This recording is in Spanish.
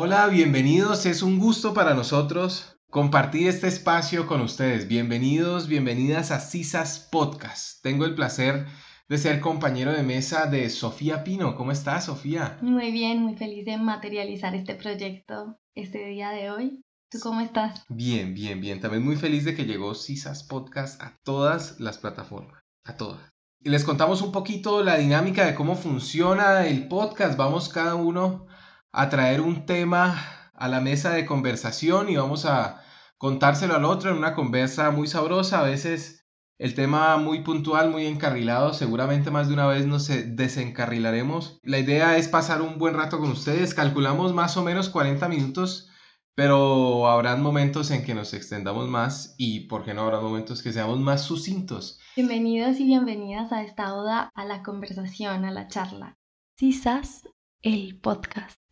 Hola, bienvenidos. Es un gusto para nosotros compartir este espacio con ustedes. Bienvenidos, bienvenidas a CISAS Podcast. Tengo el placer de ser compañero de mesa de Sofía Pino. ¿Cómo estás, Sofía? Muy bien, muy feliz de materializar este proyecto este día de hoy. ¿Tú cómo estás? Bien, bien, bien. También muy feliz de que llegó CISAS Podcast a todas las plataformas, a todas. Y les contamos un poquito la dinámica de cómo funciona el podcast. Vamos cada uno a traer un tema a la mesa de conversación y vamos a contárselo al otro en una conversa muy sabrosa, a veces el tema muy puntual, muy encarrilado, seguramente más de una vez nos desencarrilaremos. La idea es pasar un buen rato con ustedes, calculamos más o menos 40 minutos, pero habrán momentos en que nos extendamos más y, ¿por qué no habrá momentos que seamos más sucintos? Bienvenidos y bienvenidas a esta oda a la conversación, a la charla. CISAS, el podcast.